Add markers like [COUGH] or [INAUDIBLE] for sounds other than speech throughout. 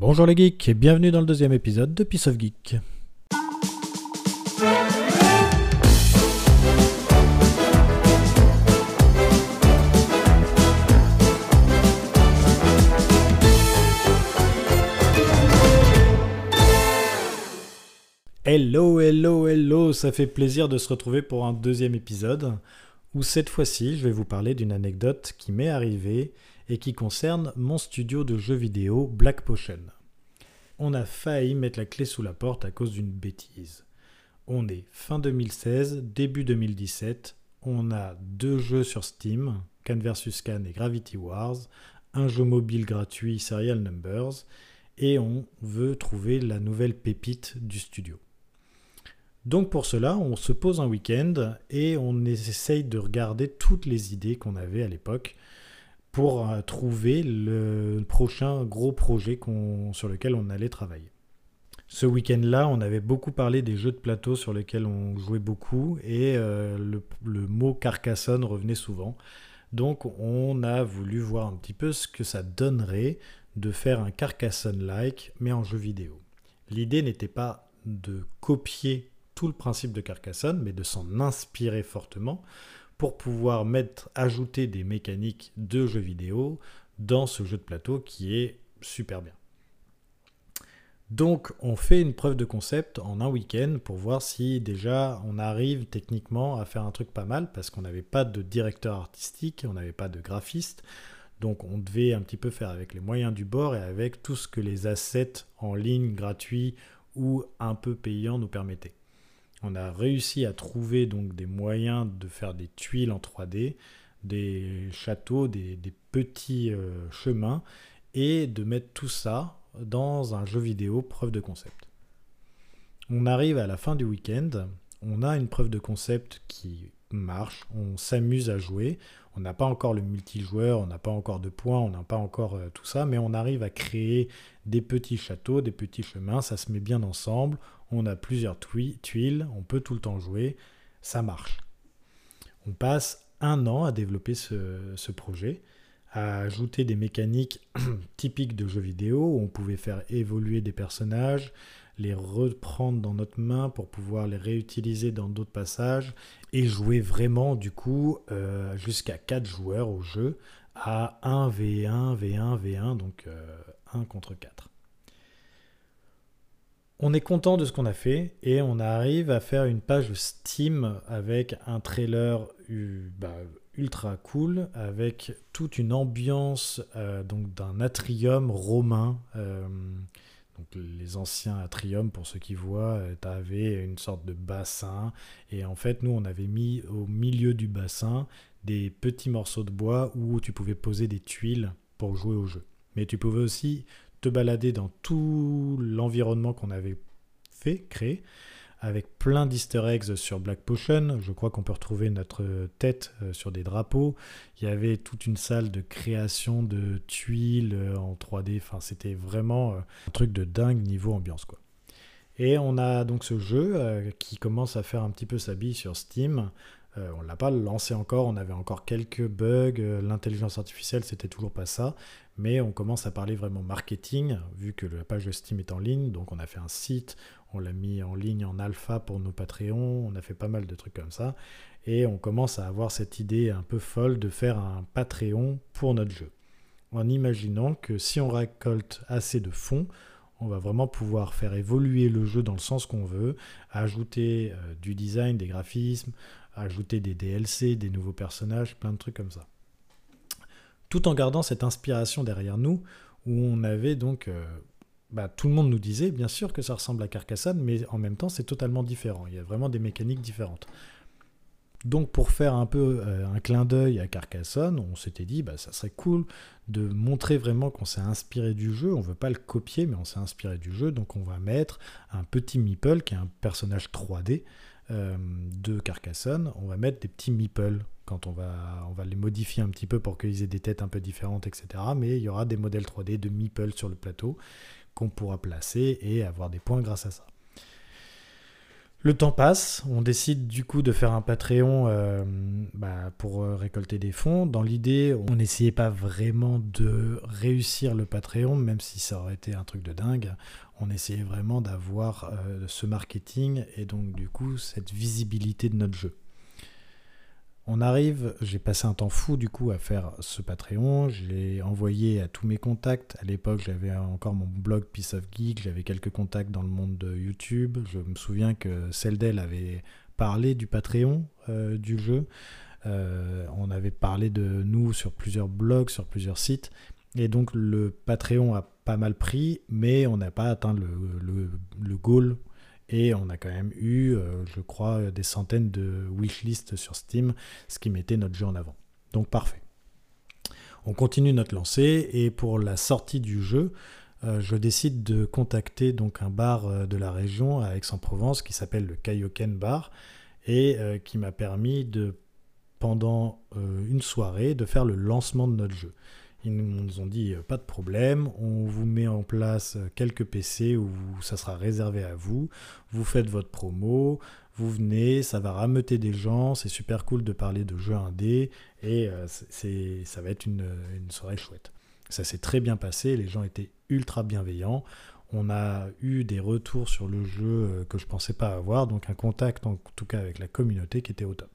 Bonjour les geeks et bienvenue dans le deuxième épisode de Piece of Geek. Hello, hello, hello, ça fait plaisir de se retrouver pour un deuxième épisode où cette fois-ci je vais vous parler d'une anecdote qui m'est arrivée et qui concerne mon studio de jeux vidéo Black Potion. On a failli mettre la clé sous la porte à cause d'une bêtise. On est fin 2016, début 2017, on a deux jeux sur Steam, Can vs Can et Gravity Wars, un jeu mobile gratuit Serial Numbers, et on veut trouver la nouvelle pépite du studio. Donc pour cela, on se pose un week-end et on essaye de regarder toutes les idées qu'on avait à l'époque pour euh, trouver le prochain gros projet sur lequel on allait travailler. Ce week-end-là, on avait beaucoup parlé des jeux de plateau sur lesquels on jouait beaucoup et euh, le, mot Carcassonne revenait souvent. Donc on a voulu voir un petit peu ce que ça donnerait de faire un Carcassonne-like mais en jeu vidéo. L'idée n'était pas de copier tout le principe de Carcassonne mais de s'en inspirer fortement pour pouvoir mettre, ajouter des mécaniques de jeux vidéo dans ce jeu de plateau qui est super bien. Donc on fait une preuve de concept en un week-end pour voir si déjà on arrive techniquement à faire un truc pas mal parce qu'on n'avait pas de directeur artistique, on n'avait pas de graphiste. Donc on devait un petit peu faire avec les moyens du bord et avec tout ce que les assets en ligne gratuits ou un peu payants nous permettaient. On a réussi à trouver donc des moyens de faire des tuiles en 3D, des châteaux, des, petits euh, chemins, et de mettre tout ça dans un jeu vidéo preuve de concept. On arrive à la fin du week-end, on a une preuve de concept qui marche, on s'amuse à jouer, on n'a pas encore le multijoueur, on n'a pas encore de points, on n'a pas encore euh, tout ça, mais on arrive à créer des petits châteaux, des petits chemins, ça se met bien ensemble, on a plusieurs tuiles, on peut tout le temps jouer, ça marche. On passe un an à développer ce, projet, à ajouter des mécaniques [CLEARS THROAT] typiques de jeux vidéo on pouvait faire évoluer des personnages, les reprendre dans notre main pour pouvoir les réutiliser dans d'autres passages et jouer vraiment du coup euh, jusqu'à 4 joueurs au jeu à 1 V1, V1, V1, donc 1 euh, contre 4 on est content de ce qu'on a fait et on arrive à faire une page Steam avec un trailer bah, ultra cool avec toute une ambiance euh, donc d'un atrium romain. Les anciens atriums, pour ceux qui voient, euh, tu avais une sorte de bassin et en fait nous on avait mis au milieu du bassin des petits morceaux de bois où tu pouvais poser des tuiles pour jouer au jeu. Mais tu pouvais aussi te balader dans tout l'environnement qu'on avait fait, créé, avec plein d'easter eggs sur Black Potion. Je crois qu'on peut retrouver notre tête euh, sur des drapeaux. Il y avait toute une salle de création de tuiles euh, en 3D. Enfin, c'était vraiment euh, un truc de dingue niveau ambiance, quoi. Et on a donc ce jeu qui commence à faire un petit peu sa bille sur Steam. on ne l'a pas lancé encore, on avait encore quelques bugs, l'intelligence artificielle c'était toujours pas ça, mais on commence à parler vraiment marketing, vu que la page de Steam est en ligne, donc on a fait un site, on l'a mis en ligne en alpha pour nos Patreons, on a fait pas mal de trucs comme ça, et on commence à avoir cette idée un peu folle de faire un Patreon pour notre jeu, en imaginant que si on récolte assez de fonds, on va vraiment pouvoir faire évoluer le jeu dans le sens qu'on veut, ajouter euh, du design, des graphismes, ajouter des DLC, des nouveaux personnages, plein de trucs comme ça. Tout en gardant cette inspiration derrière nous, où on avait donc... Euh, bah, tout le monde nous disait, bien sûr que ça ressemble à Carcassonne, mais en même temps c'est totalement différent. Il y a vraiment des mécaniques différentes. Donc pour faire un peu euh, un clin d'œil à Carcassonne, on s'était dit bah ça serait cool de montrer vraiment qu'on s'est inspiré du jeu. On veut pas le copier, mais on s'est inspiré du jeu. Donc on va mettre un petit meeple qui est un personnage 3D euh, de Carcassonne. On va mettre des petits meeples quand on va, on va les modifier un petit peu pour qu'ils aient des têtes un peu différentes, etc. Mais il y aura des modèles 3D de meeple sur le plateau qu'on pourra placer et avoir des points grâce à ça. Le temps passe, on décide du coup de faire un Patreon euh, bah, pour euh, récolter des fonds. Dans l'idée, on n'essayait pas vraiment de réussir le Patreon, même si ça aurait été un truc de dingue. On essayait vraiment d'avoir euh, ce marketing et donc du coup cette visibilité de notre jeu. On arrive, j'ai passé un temps fou du coup à faire ce Patreon, je l'ai envoyé à tous mes contacts. À l'époque, j'avais encore mon blog Piece of Geek, j'avais quelques contacts dans le monde de YouTube. Je me souviens que Celdel avait parlé du Patreon euh, du jeu. Euh, on avait parlé de nous sur plusieurs blogs, sur plusieurs sites. Et donc le Patreon a pas mal pris, mais on n'a pas atteint le goal et on a quand même eu, euh, je crois, des centaines de wishlists sur Steam, ce qui mettait notre jeu en avant. Donc parfait. On continue notre lancée et pour la sortie du jeu, euh, je décide de contacter donc un bar euh, de la région à Aix-en-Provence qui s'appelle le Kaioken Bar et qui m'a permis de pendant une soirée de faire le lancement de notre jeu. Ils nous ont dit euh, pas de problème, on vous met en place euh, quelques PC où ça sera réservé à vous, vous faites votre promo, vous venez, ça va rameuter des gens, c'est super cool de parler de jeux indés. Et euh, c'est, ça va être une, soirée chouette. Ça s'est très bien passé, les gens étaient ultra bienveillants. On a eu des retours sur le jeu que je pensais pas avoir, donc un contact en tout cas avec la communauté qui était au top.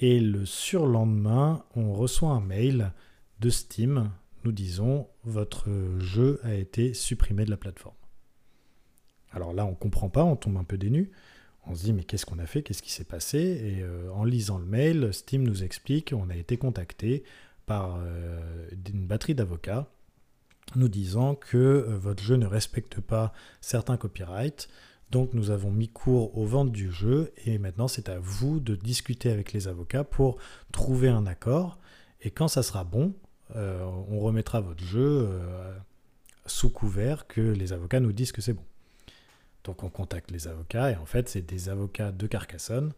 Et le surlendemain, on reçoit un mail de Steam, nous disons votre jeu a été supprimé de la plateforme. Alors là, on comprend pas, on tombe un peu dénu. On se dit mais qu'est-ce qu'on a fait, qu'est-ce qui s'est passé? Et euh, en lisant le mail, Steam nous explique on a été contacté par euh, une batterie d'avocats nous disant que euh, votre jeu ne respecte pas certains copyrights. Donc nous avons mis cours aux ventes du jeu et maintenant c'est à vous de discuter avec les avocats pour trouver un accord. Et quand ça sera bon, euh, on remettra votre jeu euh, sous couvert que les avocats nous disent que c'est bon. Donc on contacte les avocats et en fait c'est des avocats de Carcassonne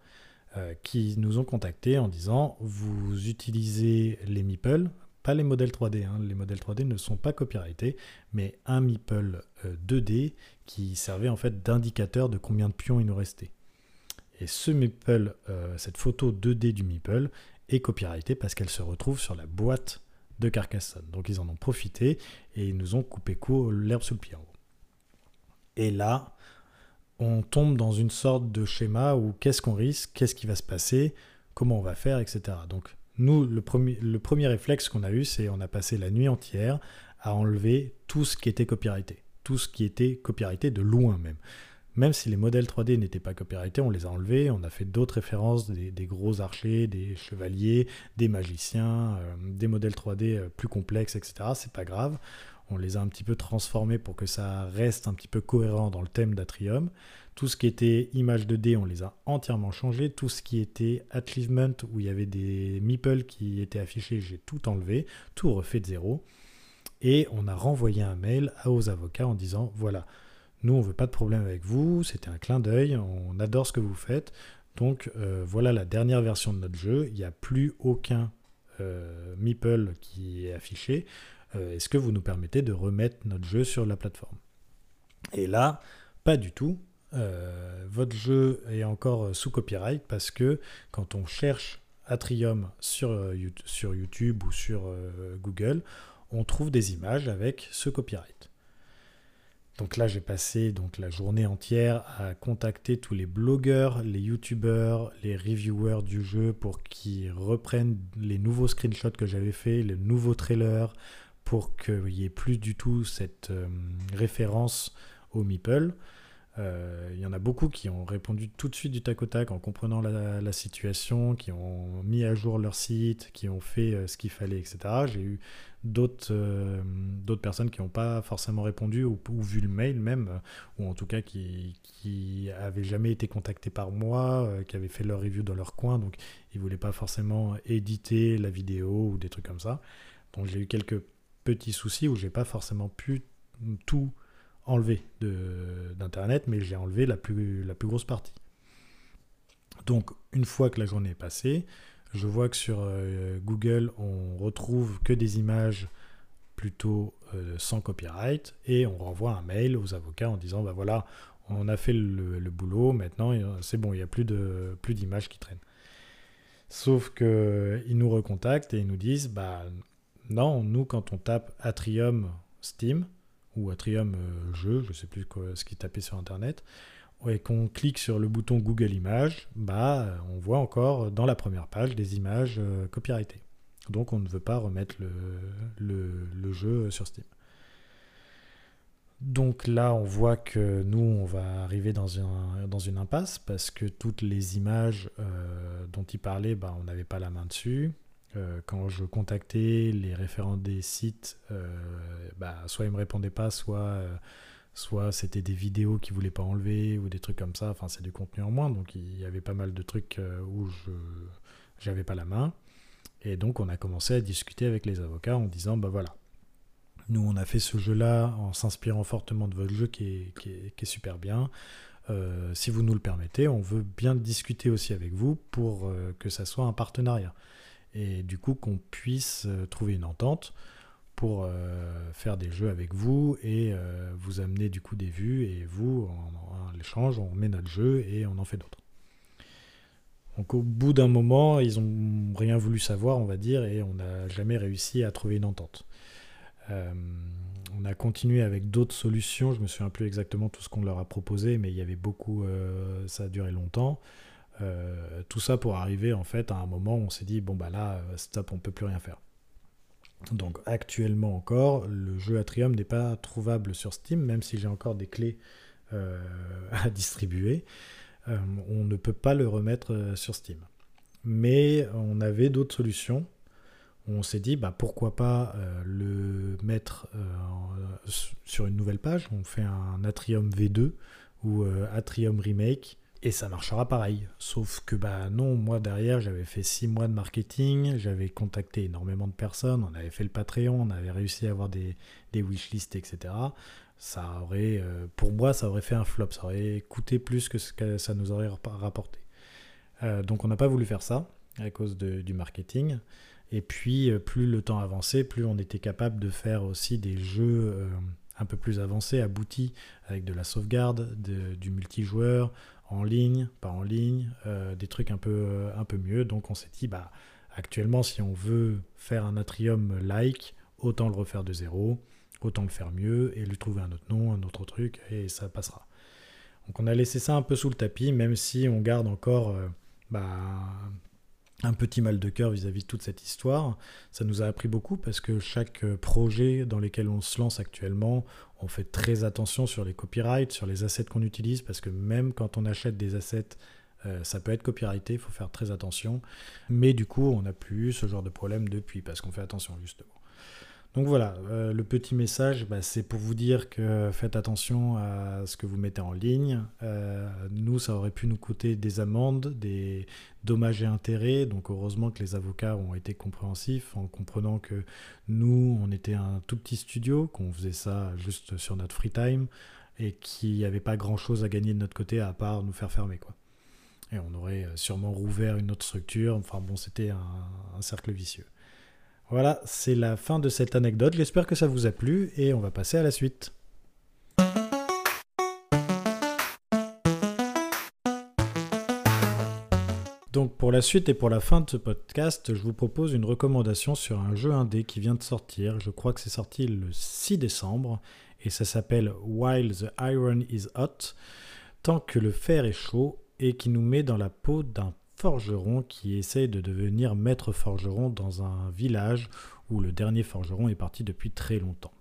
euh, qui nous ont contactés en disant vous utilisez les meeples, pas les modèles 3D, hein. les modèles 3D ne sont pas copyrightés, mais un meeple 2D qui servait en fait d'indicateur de combien de pions il nous restait. Et ce meeple, cette photo 2D du meeple est copyrightée parce qu'elle se retrouve sur la boîte de Carcassonne. Donc ils en ont profité et ils nous ont coupé court l'herbe sous le pied. Et là, on tombe dans une sorte de schéma où qu'est-ce qu'on risque, qu'est-ce qui va se passer, comment on va faire, etc. Donc nous, le premier, le premier réflexe qu'on a eu, c'est on a passé la nuit entière à enlever tout ce qui était copyrighté. Tout ce qui était copyrighté de loin même. Même si les modèles 3D n'étaient pas copyrightés, on les a enlevés. On a fait d'autres références, des, gros archers, des chevaliers, des magiciens, euh, des modèles 3D euh, plus complexes, etc. C'est pas grave. On les a un petit peu transformés pour que ça reste un petit peu cohérent dans le thème d'Atrium. Tout ce qui était image 2D, on les a entièrement changés. Tout ce qui était achievement, où il y avait des meeples qui étaient affichés, j'ai tout enlevé, tout refait de zéro. Et on a renvoyé un mail aux avocats en disant voilà, nous, on veut pas de problème avec vous, c'était un clin d'œil, on adore ce que vous faites. Donc euh, voilà la dernière version de notre jeu, il n'y a plus aucun euh, meeple qui est affiché. Euh, est-ce que vous nous permettez de remettre notre jeu sur la plateforme? Et là, pas du tout. votre jeu est encore sous copyright parce que quand on cherche Atrium sur, sur YouTube ou sur Google, on trouve des images avec ce copyright. Donc là, j'ai passé donc la journée entière à contacter tous les blogueurs, les youtubeurs, les reviewers du jeu pour qu'ils reprennent les nouveaux screenshots que j'avais fait, les nouveaux trailers, pour qu'il n'y ait plus du tout cette euh, référence au Meeple. Euh, il y en a beaucoup qui ont répondu tout de suite du tac au tac en comprenant la, situation, qui ont mis à jour leur site, qui ont fait euh, ce qu'il fallait, etc. J'ai eu d'autres euh, d'autres personnes qui n'ont pas forcément répondu ou, vu le mail même, ou en tout cas qui, qui avaient jamais été contactés par moi, qui avaient fait leur review dans leur coin, donc ils voulaient pas forcément éditer la vidéo ou des trucs comme ça. Donc j'ai eu quelques petits soucis où j'ai pas forcément pu tout enlevé d'Internet, mais j'ai enlevé la plus, la plus grosse partie. Donc, une fois que la journée est passée, je vois que sur euh, Google, on retrouve que des images plutôt euh, sans copyright et on renvoie un mail aux avocats en disant bah voilà, on a fait le, boulot, maintenant c'est bon, il n'y a plus de plus d'images qui traînent. Sauf qu'ils nous recontactent et ils nous disent bah non, nous quand on tape Atrium Steam ou Atrium euh, jeu, je ne sais plus ce qui tapait sur internet, et qu'on clique sur le bouton Google Images, bah on voit encore dans la première page des images euh, copyrightées. Donc on ne veut pas remettre le jeu sur Steam. Donc là, on voit que nous, on va arriver dans, une impasse parce que toutes les images euh, dont il parlait, bah, on n'avait pas la main dessus. Euh, quand je contactais les référents des sites, euh, bah, soit ils me répondaient pas, soit, soit c'était des vidéos qu'ils voulaient pas enlever ou des trucs comme ça. Enfin, c'est du contenu en moins, donc il y avait pas mal de trucs où je n'avais pas la main. Et donc, on a commencé à discuter avec les avocats en disant, bah voilà, nous, on a fait ce jeu-là en s'inspirant fortement de votre jeu qui est, super bien. Euh, si vous nous le permettez, on veut bien discuter aussi avec vous pour euh, que ça soit un partenariat. Et du coup, qu'on puisse euh, trouver une entente pour faire des jeux avec vous et vous amener du coup des vues. Et vous, en, l'échange, on met notre jeu et on en fait d'autres. Donc au bout d'un moment, ils n'ont rien voulu savoir, on va dire, et on n'a jamais réussi à trouver une entente. Euh, on a continué avec d'autres solutions. Je me souviens plus exactement tout ce qu'on leur a proposé, mais il y avait beaucoup. Euh, ça a duré longtemps. Euh, tout ça pour arriver en fait à un moment où on s'est dit bon bah là stop, on peut plus rien faire. Donc actuellement encore, le jeu Atrium n'est pas trouvable sur Steam, même si j'ai encore des clés [LAUGHS] à distribuer. on ne peut pas le remettre sur Steam. Mais on avait d'autres solutions on s'est dit bah, pourquoi pas euh, le mettre euh, sur une nouvelle page. On fait un Atrium V2 ou euh, Atrium Remake et ça marchera pareil. Sauf que bah non, moi derrière j'avais fait six mois de marketing, j'avais contacté énormément de personnes, on avait fait le Patreon, on avait réussi à avoir des, des wishlists, etc. Ça aurait, pour moi, ça aurait fait un flop, ça aurait coûté plus que ce que ça nous aurait rapporté. donc on n'a pas voulu faire ça à cause du marketing. Et puis, euh, plus le temps avançait, plus on était capable de faire aussi des jeux euh, un peu plus avancés, aboutis, avec de la sauvegarde, du multijoueur, en ligne, pas en ligne, euh, des trucs un peu, un peu mieux. Donc on s'est dit, bah, actuellement, si on veut faire un Atrium-like, autant le refaire de zéro, autant le faire mieux et lui trouver un autre nom, un autre truc, et ça passera. Donc on a laissé ça un peu sous le tapis, même si on garde encore bah, un petit mal de cœur vis-à-vis de toute cette histoire. Ça nous a appris beaucoup parce que chaque euh, projet dans lequel on se lance actuellement, on fait très attention sur les copyrights, sur les assets qu'on utilise, parce que même quand on achète des assets, euh, ça peut être copyrighté, il faut faire très attention. Mais du coup, on n'a plus eu ce genre de problème depuis, parce qu'on fait attention justement. Donc voilà, euh, le petit message, bah, c'est pour vous dire que faites attention à ce que vous mettez en ligne. Euh, nous, ça aurait pu nous coûter des amendes, des dommages et intérêts. Donc heureusement que les avocats ont été compréhensifs en comprenant que nous, on était un tout petit studio, qu'on faisait ça juste sur notre free time et qu'il n'y avait pas grand-chose à gagner de notre côté à part nous faire fermer. quoi. Et on aurait sûrement rouvert une autre structure. Enfin bon, c'était un cercle vicieux. Voilà, c'est la fin de cette anecdote. J'espère que ça vous a plu et on va passer à la suite. Donc pour la suite et pour la fin de ce podcast, je vous propose une recommandation sur un jeu indé qui vient de sortir. Je crois que c'est sorti le 6 décembre et ça s'appelle While the Iron is Hot, tant que le fer est chaud et qui nous met dans la peau d'un forgeron qui essaye de devenir maître forgeron dans un village où le dernier forgeron est parti depuis très longtemps.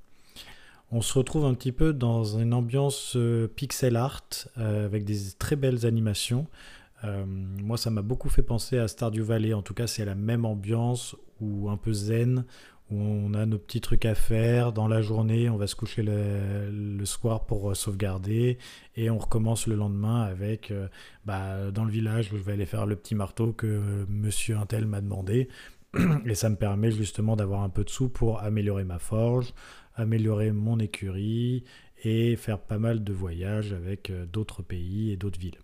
On se retrouve un petit peu dans une ambiance euh, pixel art euh, avec des très belles animations. Euh, moi, ça m'a beaucoup fait penser à Stardew Valley. En tout cas, c'est la même ambiance ou un peu zen, on a nos petits trucs à faire dans la journée, on va se coucher le, soir pour euh, sauvegarder et on recommence le lendemain avec euh, bah, dans le village je vais aller faire le petit marteau que monsieur Intel m'a demandé [CLEARS THROAT] et ça me permet justement d'avoir un peu de sous pour améliorer ma forge, améliorer mon écurie et faire pas mal de voyages avec euh, d'autres pays et d'autres villes.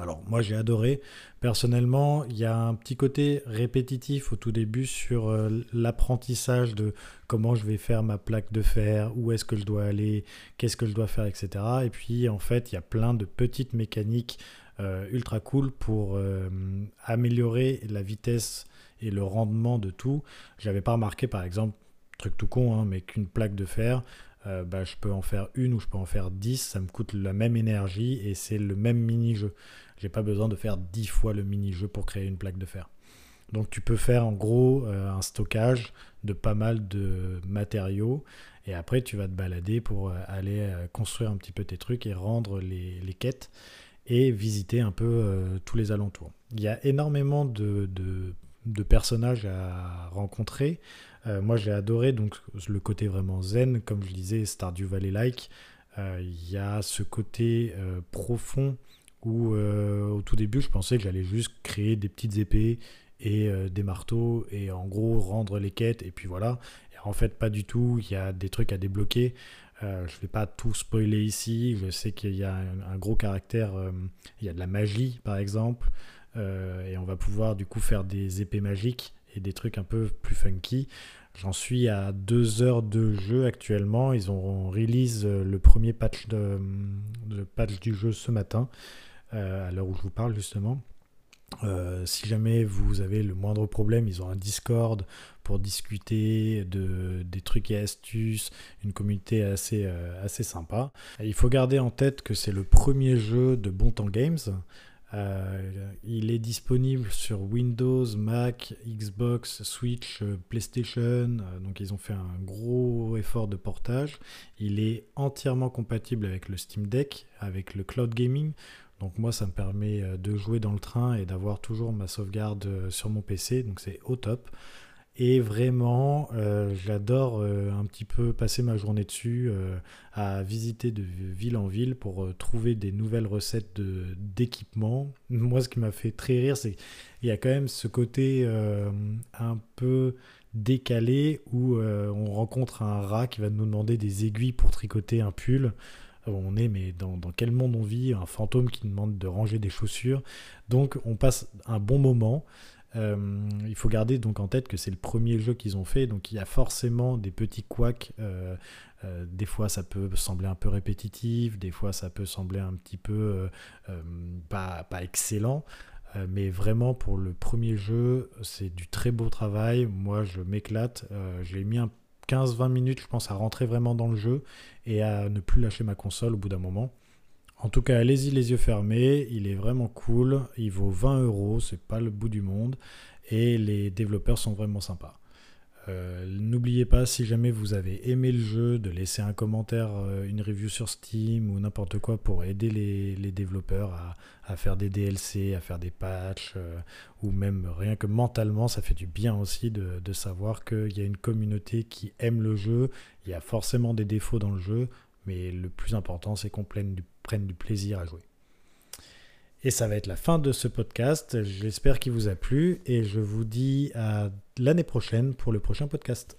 Alors moi j'ai adoré. Personnellement, il y a un petit côté répétitif au tout début sur euh, l'apprentissage de comment je vais faire ma plaque de fer, où est-ce que je dois aller, qu'est-ce que je dois faire, etc. Et puis en fait, il y a plein de petites mécaniques euh, ultra cool pour euh, améliorer la vitesse et le rendement de tout. J'avais pas remarqué par exemple, truc tout con, hein, mais qu'une plaque de fer, euh, bah, je peux en faire une ou je peux en faire 10, ça me coûte la même énergie et c'est le même mini-jeu. J'ai pas besoin de faire 10 fois le mini-jeu pour créer une plaque de fer. Donc tu peux faire en gros euh, un stockage de pas mal de matériaux et après tu vas te balader pour euh, aller construire un petit peu tes trucs et rendre les, quêtes et visiter un peu tous les alentours. Il y a énormément de personnages à rencontrer. Euh, moi, j'ai adoré donc le côté vraiment zen, comme je disais, Stardew Valley-like. Euh, il y a ce côté euh, profond où, au tout début, je pensais que j'allais juste créer des petites épées et des marteaux et en gros rendre les quêtes et puis voilà. En fait, pas du tout. Il y a des trucs à débloquer. je ne vais pas tout spoiler ici. Je sais qu'il y a un, gros caractère. il y a de la magie, par exemple. Et on va pouvoir du coup faire des épées magiques et des trucs un peu plus funky. J'en suis à deux heures de jeu actuellement. Ils ont release euh, le premier patch, du jeu ce matin, euh, à l'heure où je vous parle justement. Euh, si jamais vous avez le moindre problème, ils ont un Discord pour discuter de, des trucs et astuces, une communauté assez, assez sympa. Il faut garder en tête que c'est le premier jeu de Bon Temps Games. Euh, il est disponible sur Windows, Mac, Xbox, Switch, euh, PlayStation. Euh, donc ils ont fait un gros effort de portage. Il est entièrement compatible avec le Steam Deck, avec le cloud gaming. Donc moi ça me permet de jouer dans le train et d'avoir toujours ma sauvegarde sur mon PC. Donc c'est au top. Et vraiment, euh, j'adore euh, un petit peu passer ma journée dessus, euh, à visiter de ville en ville pour trouver des nouvelles recettes d'équipement. Moi, ce qui m'a fait très rire, c'est qu'il y a quand même ce côté un peu décalé où on rencontre un rat qui va nous demander des aiguilles pour tricoter un pull. On est, mais dans, dans quel monde on vit? Un fantôme qui demande de ranger des chaussures. Donc, on passe un bon moment. Euh, il faut garder donc en tête que c'est le premier jeu qu'ils ont fait, donc il y a forcément des petits couacs. Euh, euh, des fois, ça peut sembler un peu répétitif, des fois, ça peut sembler un petit peu pas, pas, excellent. mais vraiment, pour le premier jeu, c'est du très beau travail. Moi, je m'éclate. J'ai mis un 15-20 minutes, je pense, à rentrer vraiment dans le jeu et à ne plus lâcher ma console au bout d'un moment. En tout cas, allez-y les yeux fermés, il est vraiment cool, il vaut 20 euros, c'est pas le bout du monde, et les développeurs sont vraiment sympas. Euh, n'oubliez pas, si jamais vous avez aimé le jeu, de laisser un commentaire, euh, une review sur Steam ou n'importe quoi pour aider les, développeurs à, faire des DLC, à faire des patchs, euh, ou même rien que mentalement, ça fait du bien aussi de, savoir qu'il y a une communauté qui aime le jeu. Il y a forcément des défauts dans le jeu, mais le plus important, c'est qu'on prenne prennent du plaisir à jouer. Et ça va être la fin de ce podcast. J'espère qu'il vous a plu et je vous dis à l'année prochaine pour le prochain podcast.